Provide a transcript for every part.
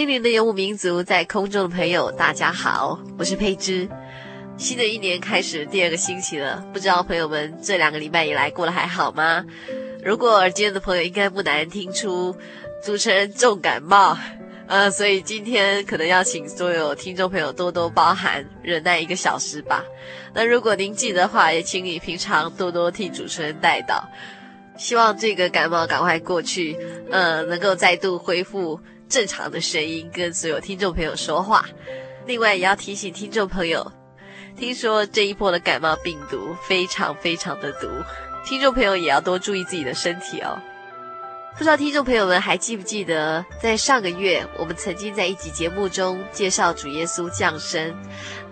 心灵的游牧民族，在空中的朋友，大家好，我是佩芝。新的一年开始第二个星期了，不知道朋友们这两个礼拜以来过得还好吗？如果耳尖的朋友应该不难听出主持人重感冒，呃，所以今天可能要请所有听众朋友多多包涵，忍耐一个小时吧。那如果您记得的话，也请你平常多多替主持人代导，希望这个感冒赶快过去，呃，能够再度恢复。正常的声音跟所有听众朋友说话，另外也要提醒听众朋友，听说这一波的感冒病毒非常非常的毒，听众朋友也要多注意自己的身体哦。不知道听众朋友们还记不记得，在上个月我们曾经在一集节目中介绍主耶稣降生。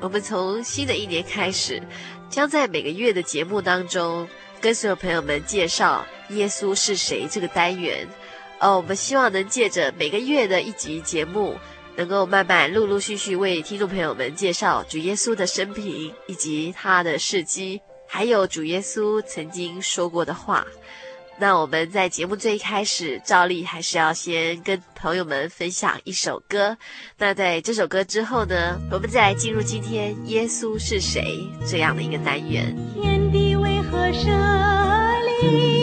我们从新的一年开始，将在每个月的节目当中跟所有朋友们介绍耶稣是谁这个单元。哦，我们希望能借着每个月的一集节目，能够慢慢、陆陆续续为听众朋友们介绍主耶稣的生平以及他的事迹，还有主耶稣曾经说过的话。那我们在节目最一开始，照例还是要先跟朋友们分享一首歌。那在这首歌之后呢，我们再来进入今天“耶稣是谁”这样的一个单元。天地为何设立？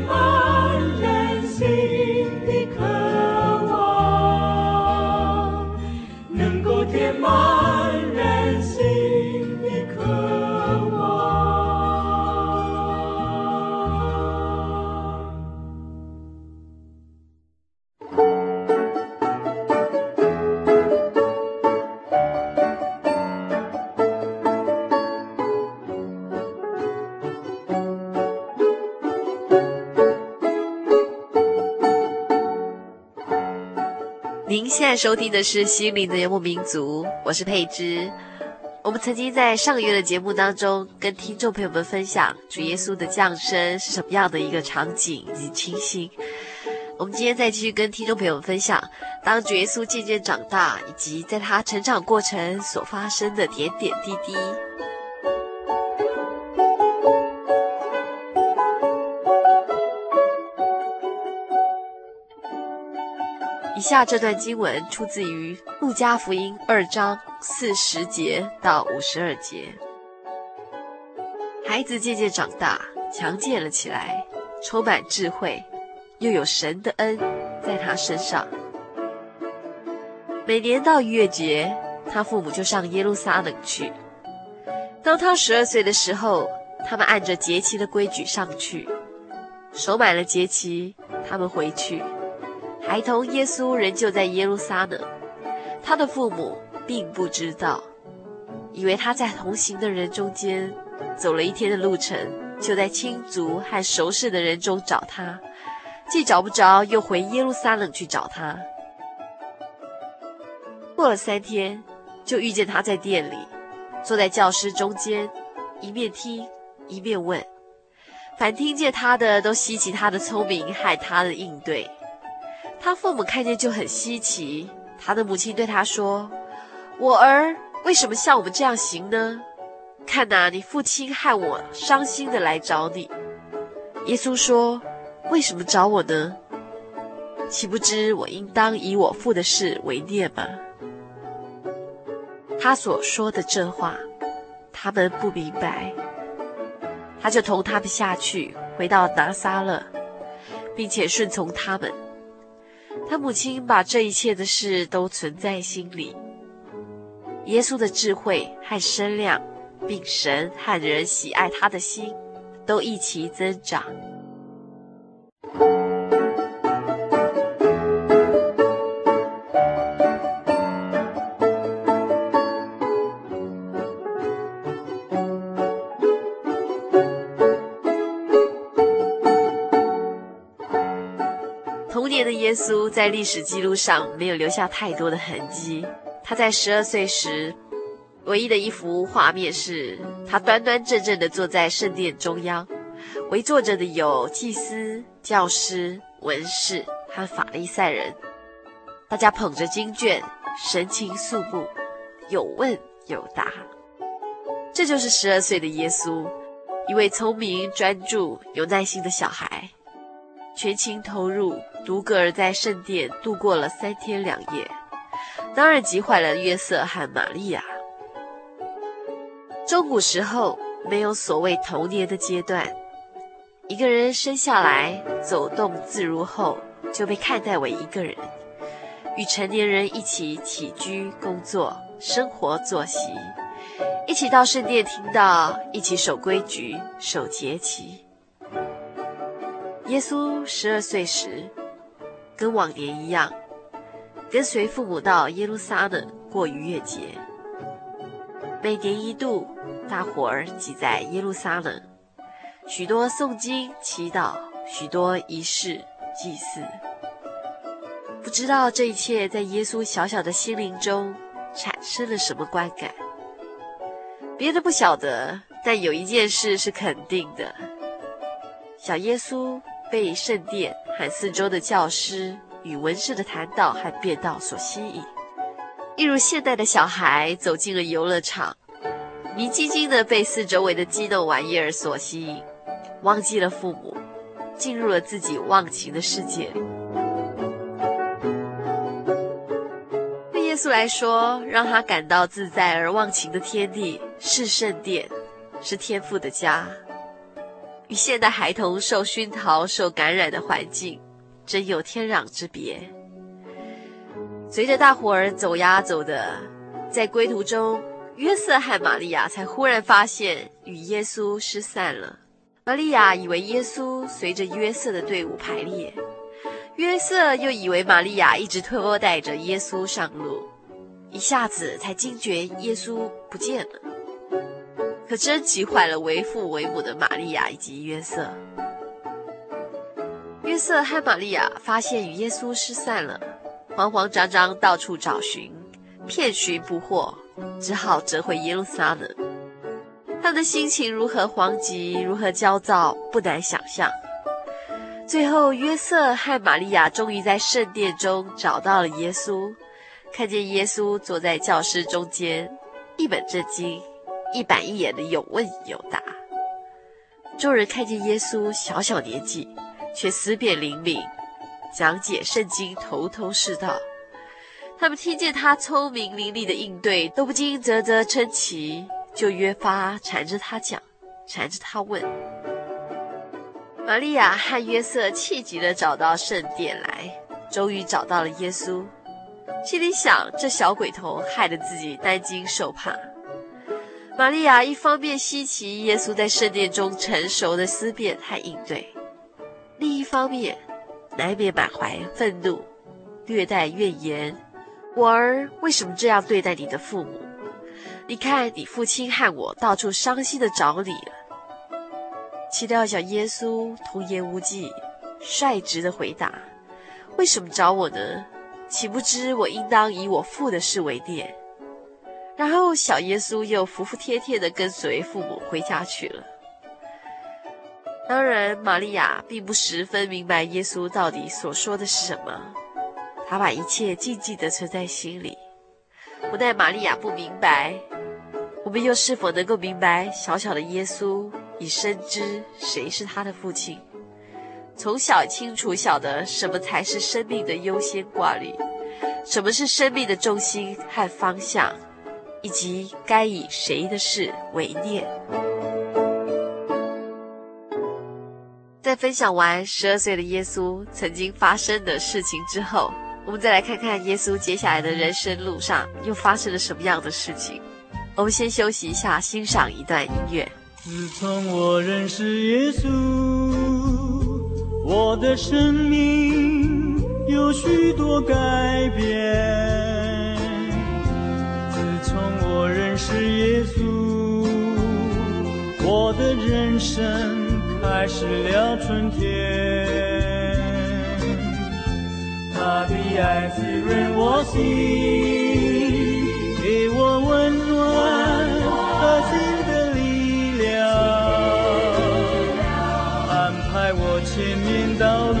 goodbye. 收听的是《心灵的游牧民族》，我是佩芝。我们曾经在上个月的节目当中，跟听众朋友们分享主耶稣的降生是什么样的一个场景以及情形。我们今天再继续跟听众朋友们分享，当主耶稣渐渐长大，以及在他成长过程所发生的点点滴滴。以下这段经文出自于《路加福音》二章四十节到五十二节。孩子渐渐长大，强健了起来，充满智慧，又有神的恩在他身上。每年到逾越节，他父母就上耶路撒冷去。当他十二岁的时候，他们按着节期的规矩上去，守满了节期，他们回去。孩童耶稣仍旧在耶路撒冷，他的父母并不知道，以为他在同行的人中间走了一天的路程，就在亲族和熟识的人中找他，既找不着，又回耶路撒冷去找他。过了三天，就遇见他在殿里，坐在教师中间，一面听一面问，凡听见他的都稀奇他的聪明和他的应对。他父母看见就很稀奇。他的母亲对他说：“我儿为什么像我们这样行呢？看哪，你父亲害我伤心的来找你。”耶稣说：“为什么找我呢？岂不知我应当以我父的事为念吗？”他所说的这话，他们不明白。他就同他们下去，回到拿撒勒，并且顺从他们。他母亲把这一切的事都存在心里。耶稣的智慧和身量，并神和人喜爱他的心，都一起增长。在历史记录上没有留下太多的痕迹。他在十二岁时，唯一的一幅画面是他端端正正地坐在圣殿中央，围坐着的有祭司、教师、文士和法利赛人，大家捧着经卷，神情肃穆，有问有答。这就是十二岁的耶稣，一位聪明、专注、有耐心的小孩。全情投入，独个儿在圣殿度过了三天两夜，当然急坏了约瑟和玛利亚。中古时候没有所谓童年的阶段，一个人生下来走动自如后，就被看待为一个人，与成年人一起起居、工作、生活作息，一起到圣殿听到，一起守规矩、守节期。耶稣十二岁时，跟往年一样，跟随父母到耶路撒冷过逾越节。每年一度，大伙儿挤在耶路撒冷，许多诵经、祈祷，许多仪式、祭祀。不知道这一切在耶稣小小的心灵中产生了什么观感。别的不晓得，但有一件事是肯定的：小耶稣。被圣殿和四周的教师与文士的谈道和辩道所吸引，一如现代的小孩走进了游乐场，迷津津的被四周围的激动玩意儿所吸引，忘记了父母，进入了自己忘情的世界。对耶稣来说，让他感到自在而忘情的天地是圣殿，是天父的家。与现代孩童受熏陶、受感染的环境，真有天壤之别。随着大伙儿走呀走的，在归途中，约瑟和玛利亚才忽然发现与耶稣失散了。玛利亚以为耶稣随着约瑟的队伍排列，约瑟又以为玛利亚一直拖带着耶稣上路，一下子才惊觉耶稣不见了。可真急坏了为父为母的玛利亚以及约瑟。约瑟和玛利亚发现与耶稣失散了，慌慌张张到处找寻，遍寻不获，只好折回耶路撒冷。他的心情如何惶急，如何焦躁，不难想象。最后，约瑟和玛利亚终于在圣殿中找到了耶稣，看见耶稣坐在教师中间，一本正经，一板一眼的有问有答。众人看见耶稣小小年纪，却思辨灵敏，讲解圣经头头是道。他们听见他聪明伶俐的应对，都不禁啧啧称奇，就越发缠着他讲，缠着他问。玛利亚和约瑟气急地找到圣殿来，终于找到了耶稣，心里想：这小鬼头害得自己担惊受怕。玛利亚一方面稀奇耶稣在圣殿中成熟的思辨和应对，另一方面难免满怀愤怒，略带怨言：“我儿为什么这样对待你的父母？你看你父亲和我到处伤心的找你了。”岂料小耶稣童言无忌，率直的回答：“为什么找我呢？岂不知我应当以我父的事为念？”然后小耶稣又服服帖帖的跟随父母回家去了。当然，玛利亚并不十分明白耶稣到底所说的是什么，她把一切静静的存在心里。不但玛利亚不明白，我们又是否能够明白小小的耶稣？已深知谁是他的父亲，从小清楚晓得什么才是生命的优先挂虑，什么是生命的重心和方向，以及该以谁的事为念。在分享完十二岁的耶稣曾经发生的事情之后，我们再来看看耶稣接下来的人生路上又发生了什么样的事情。我们先休息一下，欣赏一段音乐。自从我认识耶稣，我的生命有许多改变。是耶稣，我的人生开始了春天。他的爱滋润我心，给我温暖和心。前面道路，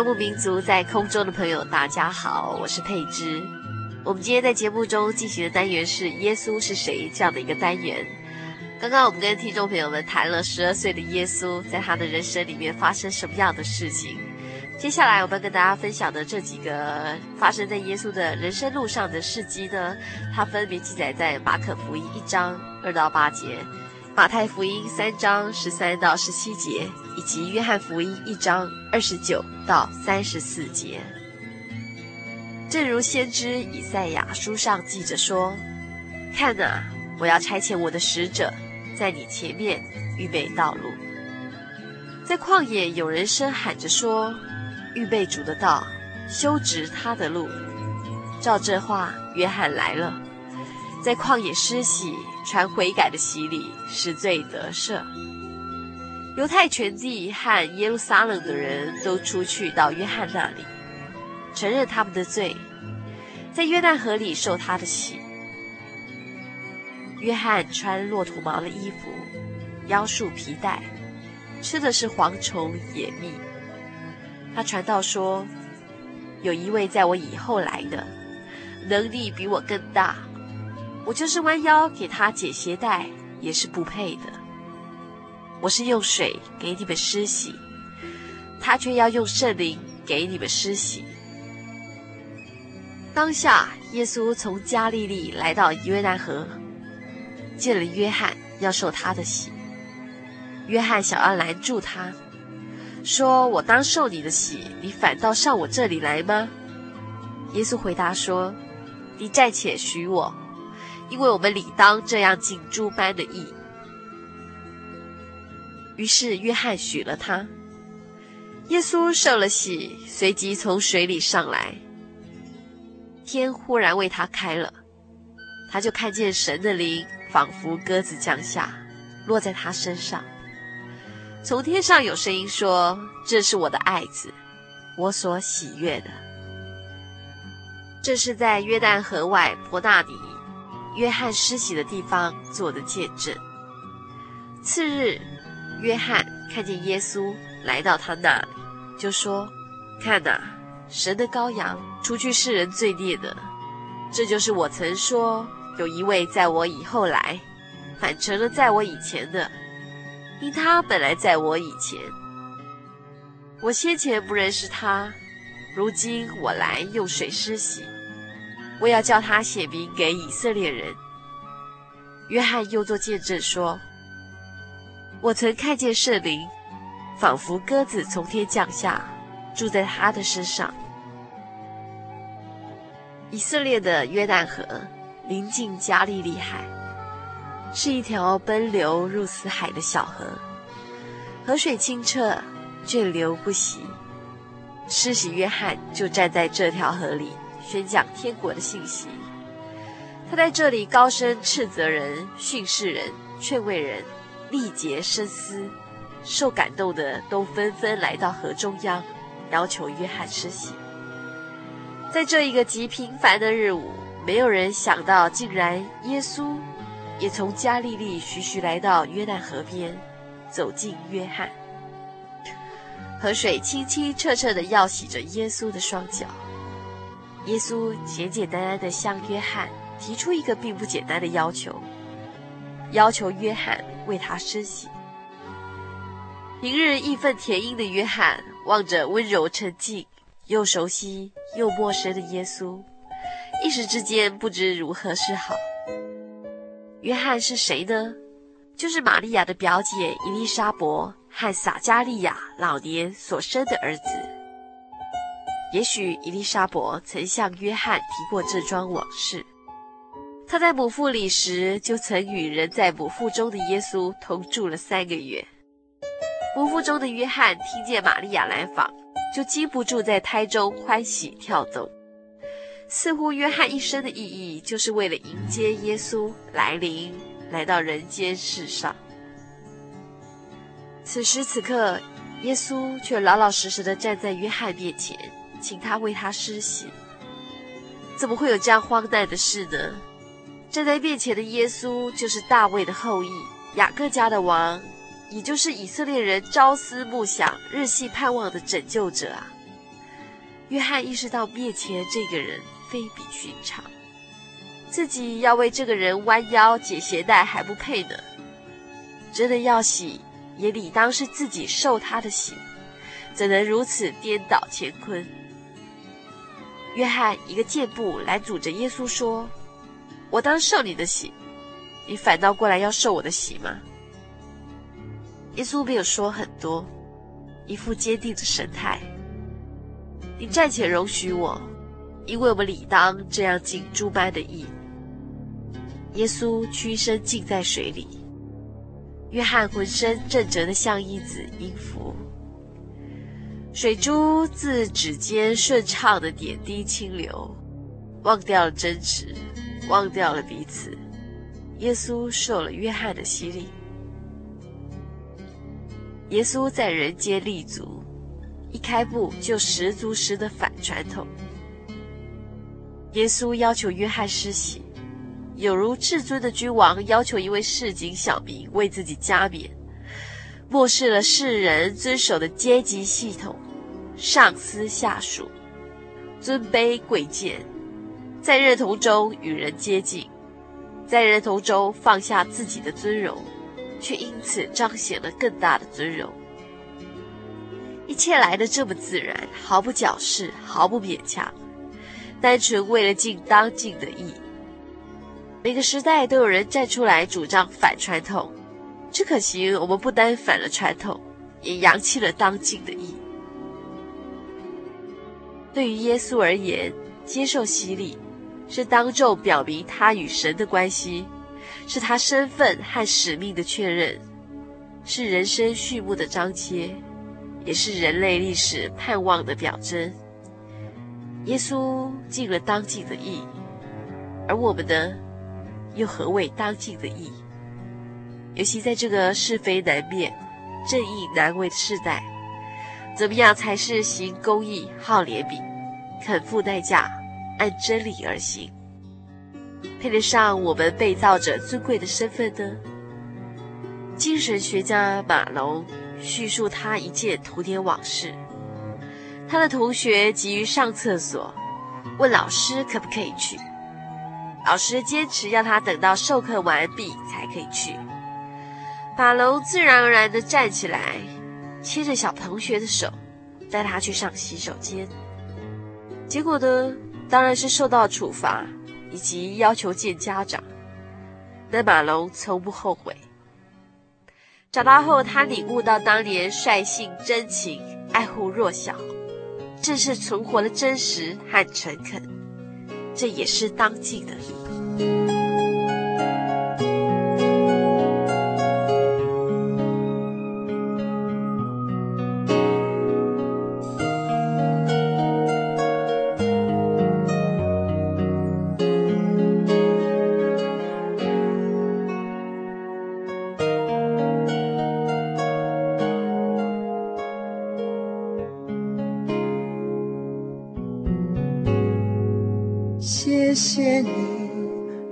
游牧民族，在空中的朋友，大家好，我是佩芝。我们今天在节目中进行的单元是“耶稣是谁”这样的一个单元。刚刚我们跟听众朋友们谈了十二岁的耶稣，在他的人生里面发生什么样的事情。接下来我们跟大家分享的这几个发生在耶稣的人生路上的事迹呢，它分别记载在马可福音一章二到八节。马太福音三章十三到十七节，以及约翰福音一章二十九到三十四节。正如先知以赛亚书上记着说：“看哪，我要差遣我的使者，在你前面预备道路。”在旷野，有人声喊着说：“预备主的道，修直他的路。”照这话，约翰来了，在旷野施洗。传悔改的洗礼，使罪得赦。犹太全地和耶路撒冷的人都出去到约翰那里，承认他们的罪，在约旦河里受他的洗。约翰穿骆驼毛的衣服，腰束皮带，吃的是蝗虫野蜜。他传道说：有一位在我以后来的，能力比我更大。我就是弯腰给他解鞋带，也是不配的。我是用水给你们施洗，他却要用圣灵给你们施洗。当下，耶稣从加利利来到约旦河，见了约翰，要受他的洗。约翰想要拦住他，说：“我当受你的洗，你反倒上我这里来吗？”耶稣回答说：“你暂且许我，因为我们理当这样尽诸般的义。”于是约翰许了他。耶稣受了洗，随即从水里上来。天忽然为他开了，他就看见神的灵仿佛鸽子降下，落在他身上。从天上有声音说：“这是我的爱子，我所喜悦的。”这是在约旦河外伯大尼，约翰施洗的地方做的见证。次日，约翰看见耶稣来到他那里，就说：“看哪，神的羔羊。”除去世人罪孽的，这就是我曾说，有一位在我以后来，反成了在我以前的，因他本来在我以前。我先前不认识他，如今我来用水施洗，我要叫他写明给以色列人。约翰又作见证说：我曾看见圣灵，仿佛鸽子从天降下，住在他的身上。以色列的约旦河临近加利利海，是一条奔流入死海的小河，河水清澈，涓流不息。施洗约翰就站在这条河里，宣讲天国的信息。他在这里高声斥责人、训示人、劝慰人，力竭深思，受感动的都纷纷来到河中央，要求约翰施洗。在这一个极平凡的日午，没有人想到，竟然耶稣也从加利利徐徐来到约旦河边，走进约翰。河水清清澈澈地要洗着耶稣的双脚。耶稣简简单单地向约翰提出一个并不简单的要求，要求约翰为他施洗。平日义愤填膺的约翰，望着温柔沉静。又熟悉又陌生的耶稣，一时之间不知如何是好。约翰是谁呢？就是玛利亚的表姐伊丽莎伯和撒加利亚老年所生的儿子。也许伊丽莎伯曾向约翰提过这桩往事。他在母腹里时，就曾与人在母腹中的耶稣同住了三个月。母腹中的约翰听见玛利亚来访。就禁不住在胎中欢喜跳动，似乎约翰一生的意义就是为了迎接耶稣来临，来到人间世上。此时此刻，耶稣却老老实实的站在约翰面前，请他为他施洗。怎么会有这样荒诞的事呢？站在面前的耶稣就是大卫的后裔，雅各家的王。也就是以色列人朝思暮想、日夕盼望的拯救者啊！约翰意识到面前这个人非比寻常，自己要为这个人弯腰解鞋带还不配呢。真的要洗，也理当是自己受他的洗，怎能如此颠倒乾坤？约翰一个箭步来阻着耶稣说：“我当受你的洗，你反倒过来要受我的洗吗？”耶稣没有说很多，一副坚定的神态。你暂且容许我，因为我们理当这样尽诸般的义。耶稣屈身浸在水里，约翰浑身正直的像一子音符，水珠自指尖顺畅的点滴清流，忘掉了争执，忘掉了彼此。耶稣受了约翰的洗礼。耶稣在人间立足，一开步就十足十的反传统。耶稣要求约翰施洗，有如至尊的君王要求一位市井小民为自己加冕，漠视了世人遵守的阶级系统，上司下属，尊卑贵贱，在认同中与人接近，在认同中放下自己的尊荣，却因此彰显了更大的尊荣。一切来得这么自然，毫不矫饰，毫不勉强，单纯为了尽当尽的义。每个时代都有人站出来主张反传统，只可惜我们不单反了传统，也扬弃了当尽的义。对于耶稣而言，接受洗礼是当众表明他与神的关系，是他身份和使命的确认，是人生序幕的章节，也是人类历史盼望的表征。耶稣尽了当尽的义，而我们呢，又何谓当尽的义？尤其在这个是非难辨、正义难为的时代。怎么样才是行公义、好怜悯、肯付代价、按真理而行，配得上我们被造者尊贵的身份呢？精神学家马龙叙述他一件童年往事：他的同学急于上厕所，问老师可不可以去，老师坚持要他等到授课完毕才可以去。马龙自然而然地站起来。牵着小同学的手，带他去上洗手间。结果呢，当然是受到处罚，以及要求见家长。但马龙从不后悔。长大后，他领悟到当年率性真情、爱护弱小，正是存活的真实和诚恳。这也是当今的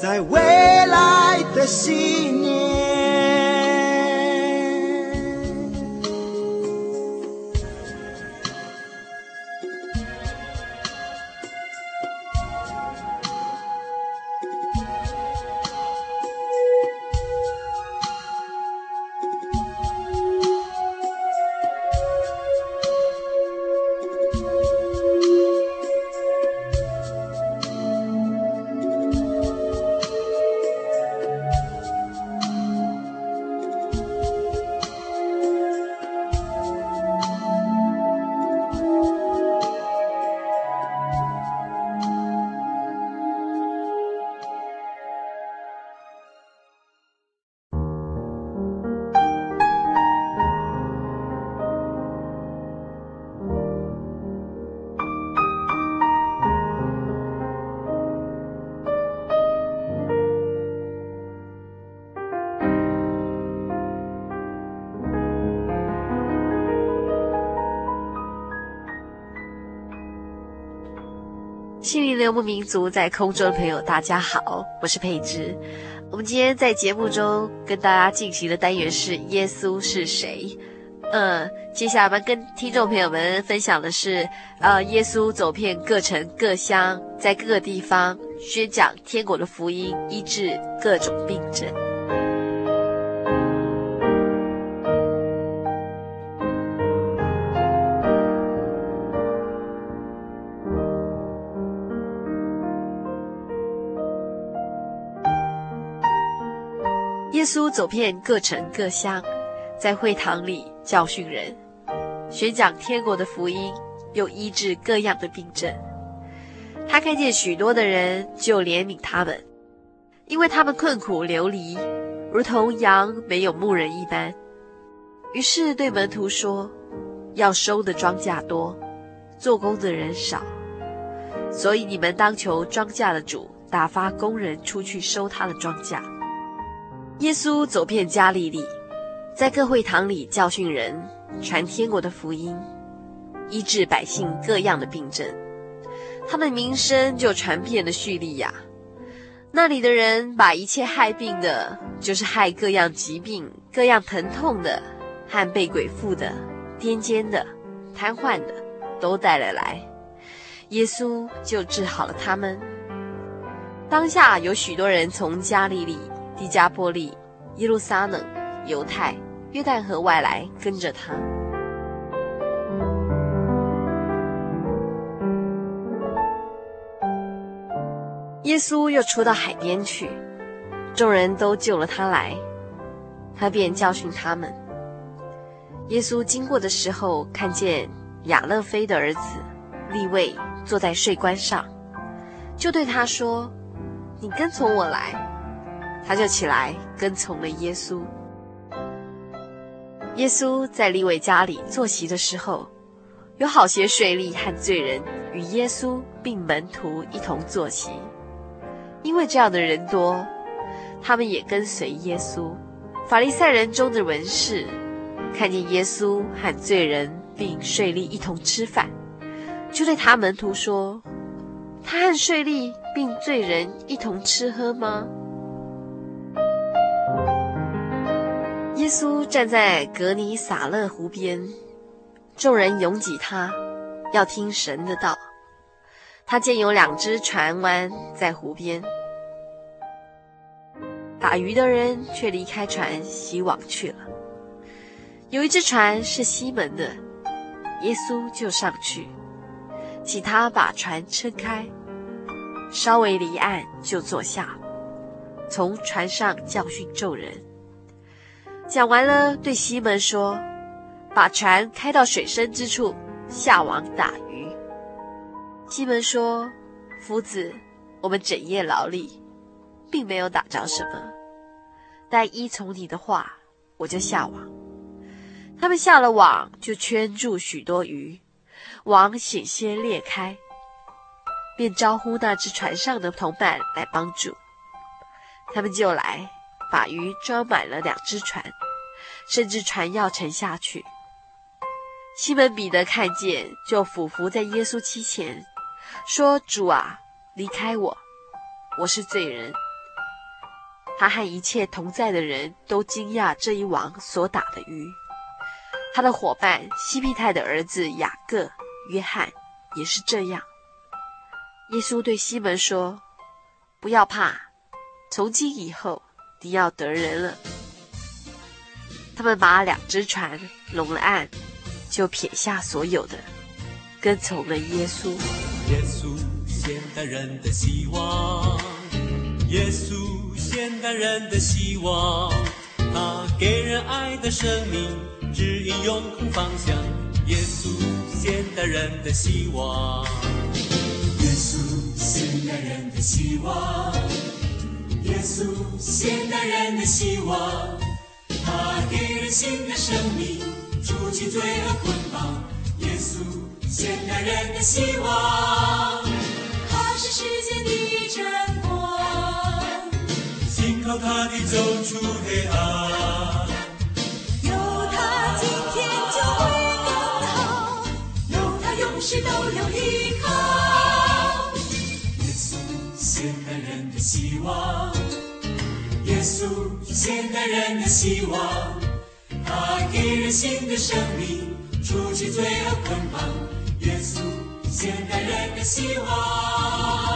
在未来的信游牧民族在空中的朋友，大家好，我是佩芝。我们今天在节目中跟大家进行的单元是耶稣是谁？嗯，接下来我们跟听众朋友们分享的是，呃，耶稣走遍各城各乡，在各个地方宣讲天国的福音，医治各种病症。稣走遍各城各乡，在会堂里教训人，宣讲天国的福音，又医治各样的病症。他看见许多的人，就怜悯他们，因为他们困苦流离，如同羊没有牧人一般。于是对门徒说：“要收的庄稼多，做工的人少，所以你们当求庄稼的主打发工人出去收他的庄稼。耶稣走遍加利利，在各会堂里教训人，传天国的福音，医治百姓各样的病症。他们名声就传遍了叙利亚。那里的人把一切害病的，就是害各样疾病、各样疼痛的，和被鬼附的、癫痫的、瘫痪的，都带了来，耶稣就治好了他们。当下有许多人从加利利、迪加波利、耶路撒冷、犹太、约旦河外来跟着他。耶稣又出到海边去，众人都救了他来，他便教训他们。耶稣经过的时候，看见亚勒菲的儿子利未坐在税关上，就对他说：“你跟从我来。”他就起来跟从了耶稣。耶稣在利未家里坐席的时候，有好些税吏和罪人与耶稣并门徒一同坐席。因为这样的人多，他们也跟随耶稣。法利赛人中的文士看见耶稣和罪人并税吏一同吃饭，就对他门徒说：“他和税吏并罪人一同吃喝吗？”耶稣站在革尼撒勒湖边，众人拥挤他，要听神的道。他见有两只船湾在湖边，打鱼的人却离开船洗网去了。有一只船是西门的，耶稣就上去，请他把船撑开，稍微离岸就坐下，从船上教训众人。讲完了，对西门说：“把船开到水深之处，下网打鱼。”西门说：“夫子，我们整夜劳力，并没有打着什么，但依从你的话，我就下网。”他们下了网，就圈住许多鱼，网险些裂开，便招呼那只船上的同伴来帮助。他们就来，把鱼装满了两只船，甚至船要沉下去。西门彼得看见，就俯伏在耶稣膝前。说：“主啊，离开我，我是罪人。”他和一切同在的人都惊讶这一网所打的鱼。他的伙伴西庇太的儿子雅各、约翰也是这样。耶稣对西门说：“不要怕，从今以后你要得人了。”他们把两只船拢了岸，就撇下所有的，跟从了耶稣。耶稣，现代人的希望。耶稣，现代人的希望。他给人爱的生命，指引永恒方向。耶稣，现代人的希望。耶稣，现代人的希望。耶稣，现代人的希望。他给人新的生命，除去罪恶捆绑。耶稣。现代人的希望，他是世界的真光，信靠他的走出黑暗。有他今天就会更好，有他永世都有依的希望，耶稣是，现代人的希望，他给人新的生命，除去罪恶捆绑。耶稣，现代人的希望。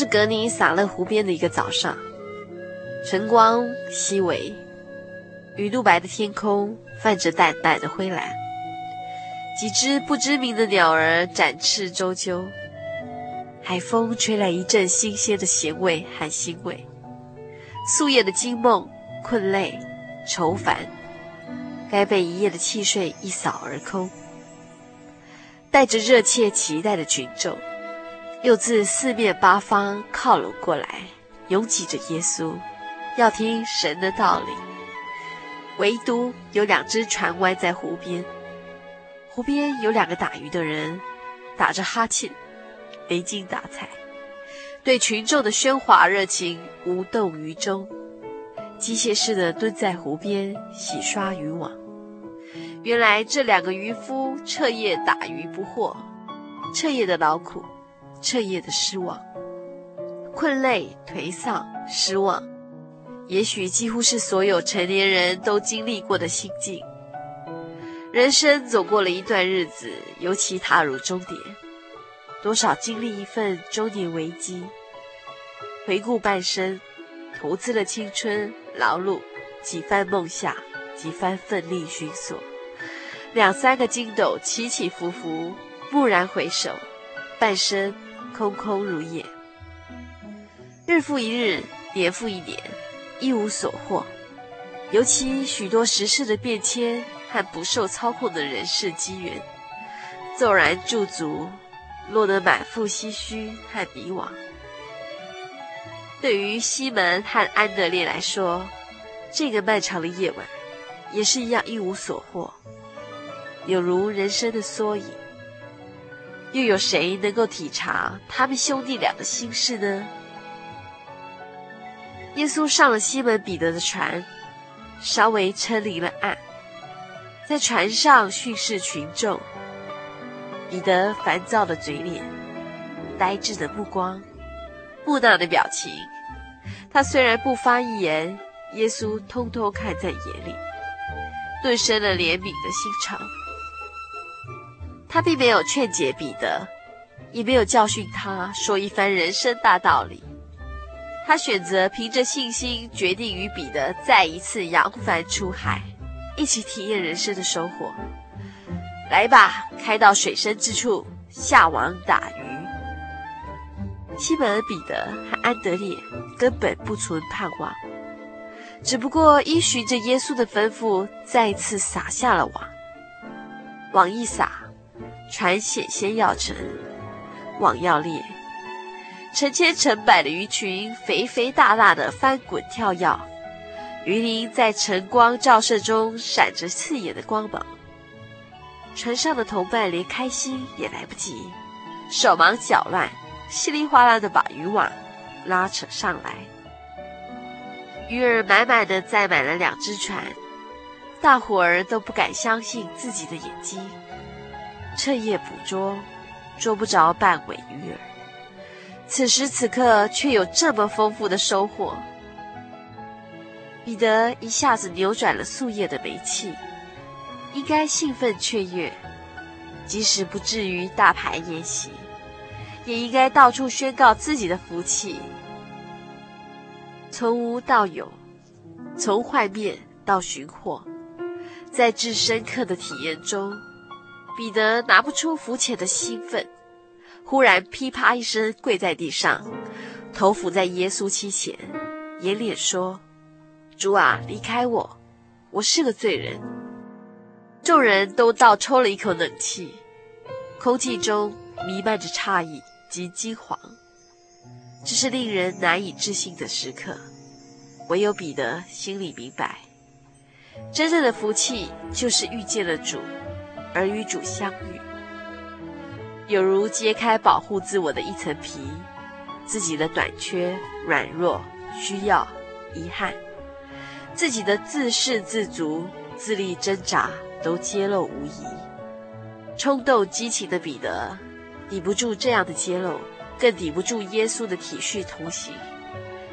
是格尼撒勒湖边的一个早上，晨光熹微。鱼肚白的天空泛着淡淡的灰蓝，几只不知名的鸟儿展翅啁啾，海风吹来一阵新鲜的咸味和腥味。夙夜的惊梦、困累、愁烦，该被一夜的汽水一扫而空。带着热切期待的群众，又自四面八方靠拢过来，拥挤着耶稣，要听神的道理。唯独有两只船歪在湖边，湖边有两个打鱼的人，打着哈欠，没精打采，对群众的喧哗热情无动于衷，机械似的蹲在湖边洗刷渔网。原来这两个渔夫彻夜打鱼不惑，彻夜的劳苦，彻夜的失望，困累、颓丧、失望，也许几乎是所有成年人都经历过的心境。人生走过了一段日子，尤其踏入终点，多少经历一份中年危机。回顾半生，投资了青春，劳碌几番梦想，几番奋力寻索。两三个筋斗起起伏伏，蓦然回首，半生空空如也。日复一日，年复一年，一无所获。尤其许多时事的变迁和不受操控的人事机缘，骤然驻足，落得满腹唏嘘和迷惘。对于西门和安德烈来说，这个漫长的夜晚，也是一样一无所获。有如人生的缩影，又有谁能够体察他们兄弟俩的心事呢？耶稣上了西门彼得的船，稍微撑离了岸，在船上训示群众。彼得烦躁的嘴脸，呆滞的目光，木讷的表情，他虽然不发一言，耶稣通通看在眼里，顿生了怜悯的心肠。他并没有劝解彼得，也没有教训他，说一番人生大道理。他选择凭着信心，决定与彼得再一次扬帆出海，一起体验人生的收获。来吧，开到水深之处，下网打鱼。西门彼得和安德烈根本不存盼望，只不过依循着耶稣的吩咐，再次撒下了网。网一撒。船险些要沉，网要裂，成千成百的鱼群肥肥大大的翻滚跳跃，鱼鳞在晨光照射中闪着刺眼的光芒。船上的同伴连开心也来不及，手忙脚乱，稀里哗啦的把渔网拉扯上来，鱼儿满满的载满了两只船，大伙儿都不敢相信自己的眼睛。彻夜捕捉，捉不着半尾鱼儿。此时此刻，却有这么丰富的收获。彼得一下子扭转了夙夜的霉气，应该兴奋雀跃，即使不至于大排筵席，也应该到处宣告自己的福气。从无到有，从幻灭到寻获，在至深刻的体验中。彼得拿不出肤浅的兴奋，忽然噼啪一声跪在地上，头伏在耶稣膝前，掩脸说：“主啊，离开我，我是个罪人。”众人都倒抽了一口冷气，空气中弥漫着诧异及惊惶，这是令人难以置信的时刻。唯有彼得心里明白，真正的福气就是遇见了主。而与主相遇，有如揭开保护自我的一层皮，自己的短缺、软弱、需要、遗憾，自己的自恃自足、自力挣扎，都揭露无遗。冲动激情的彼得，抵不住这样的揭露，更抵不住耶稣的体恤同行，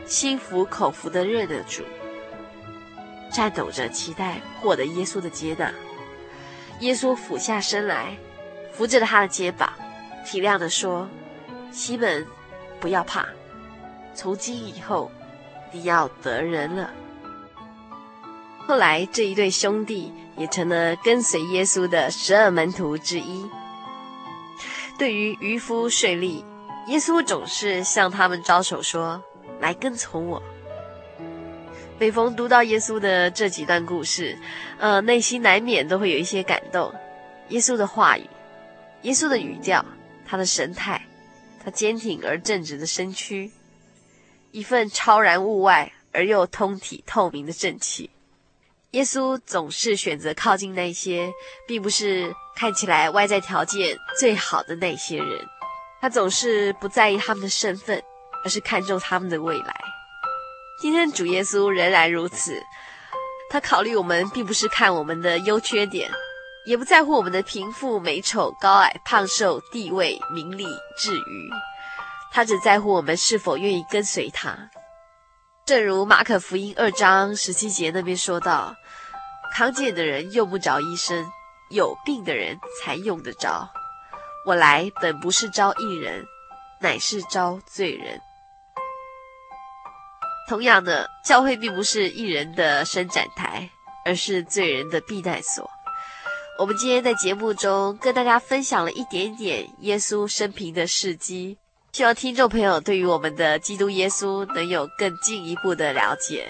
心服口服的认了主，颤抖着期待获得耶稣的接纳。耶稣俯下身来，扶着他的肩膀，体谅地说：“西门，不要怕，从今以后，你要得人了。”后来，这一对兄弟也成了跟随耶稣的十二门徒之一。对于渔夫税吏，耶稣总是向他们招手说：“来跟从我。”每逢读到耶稣的这几段故事，呃，内心难免都会有一些感动。耶稣的话语，耶稣的语调，他的神态，他坚挺而正直的身躯，一份超然物外而又通体透明的正气。耶稣总是选择靠近那些并不是看起来外在条件最好的那些人，他总是不在意他们的身份，而是看重他们的未来。今天主耶稣仍然如此，他考虑我们，并不是看我们的优缺点，也不在乎我们的贫富美丑、高矮胖瘦、地位名利智愚，他只在乎我们是否愿意跟随他。正如马可福音二章十七节那边说到：“康健的人用不着医生，有病的人才用得着。我来本不是招义人，乃是招罪人。”同样的，教会并不是义人的伸展台，而是罪人的避难所。我们今天在节目中跟大家分享了一点点耶稣生平的事迹，希望听众朋友对于我们的基督耶稣能有更进一步的了解。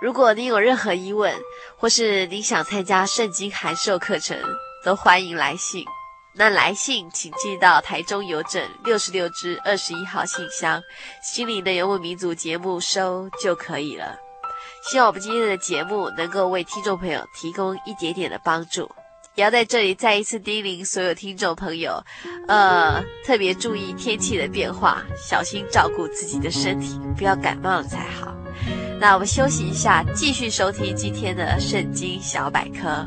如果您有任何疑问，或是您想参加圣经函授课程，都欢迎来信。那来信请寄到台中邮政六十六支二十一号信箱，心灵的游牧民族节目收就可以了。希望我们今天的节目能够为听众朋友提供一点点的帮助，也要在这里再一次叮咛所有听众朋友，呃，特别注意天气的变化，小心照顾自己的身体，不要感冒了才好。那我们休息一下，继续收听今天的圣经小百科。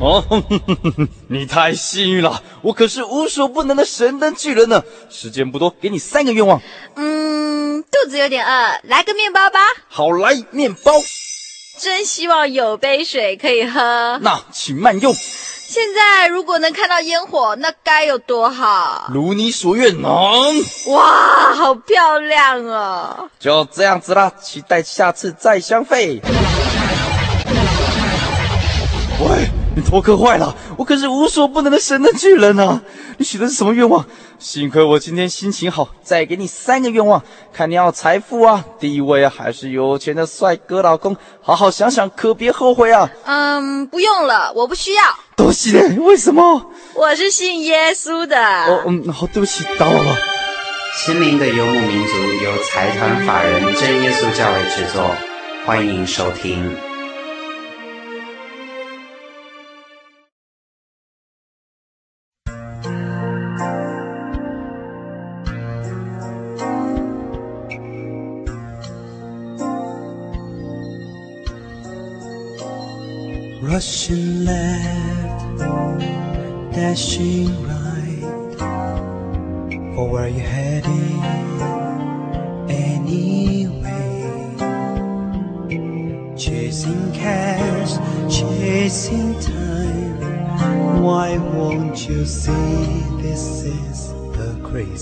哦，你太幸运了，我可是无所不能的神灯巨人呢。时间不多，给你三个愿望。嗯，肚子有点饿，来个面包吧。好，来面包。真希望有杯水可以喝。那请慢用。现在如果能看到烟火，那该有多好。如你所愿，能。哇，好漂亮哦。就这样子啦，期待下次再相会。喂。你头壳坏了，我可是无所不能的神的巨人啊！你许的是什么愿望？幸亏我今天心情好，再给你三个愿望，看你要财富啊、地位啊，还是有钱的帅哥老公？好好想想，可别后悔啊！嗯，不用了，我不需要。多谢，为什么？我是信耶稣的。哦，嗯，好，对不起，打扰了。心灵的游牧民族由财团法人真耶稣教会制作，欢迎收听。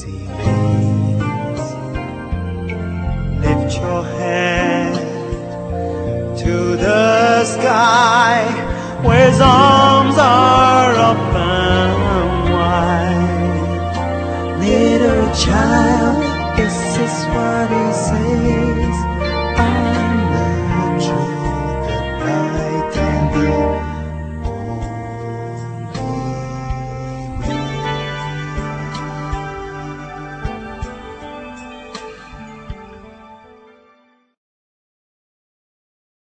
see.